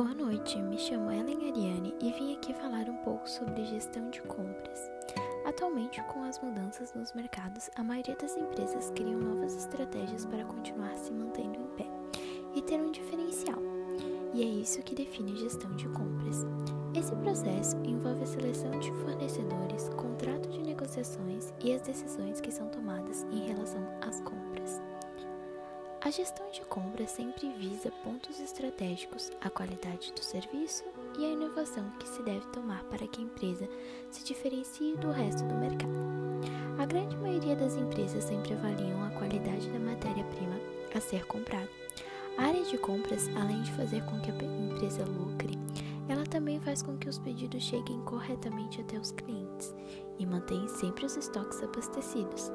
noite, me chamo Ellen Ariane e vim aqui falar um pouco sobre gestão de compras. Atualmente, com as mudanças nos mercados, a maioria das empresas criam novas estratégias para continuar se mantendo em pé e ter um diferencial. E é isso que define gestão de compras. Esse processo envolve a seleção de fornecedores, contrato de negociações e as decisões que são tomadas em relação gestão de compras sempre visa pontos estratégicos, a qualidade do serviço e a inovação que se deve tomar para que a empresa se diferencie do resto do mercado. A grande maioria das empresas sempre avaliam a qualidade da matéria-prima a ser comprada. A área de compras, além de fazer com que a empresa lucre, ela também faz com que os pedidos cheguem corretamente até os clientes e mantém sempre os estoques abastecidos.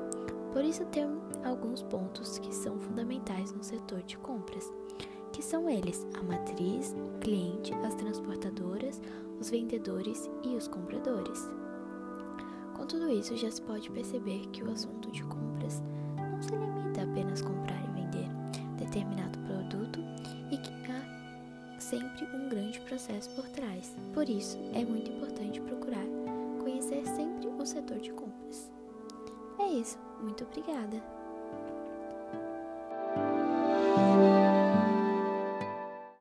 Por isso, tem alguns pontos que são fundamentais no setor de compras, que são eles: a matriz, o cliente, as transportadoras, os vendedores e os compradores. Com tudo isso, já se pode perceber que o assunto de compras não se limita a apenas comprar e vender determinado produto e que há sempre um grande processo por trás. Por isso, é muito importante procurar conhecer sempre o setor de compras. É isso, muito obrigada!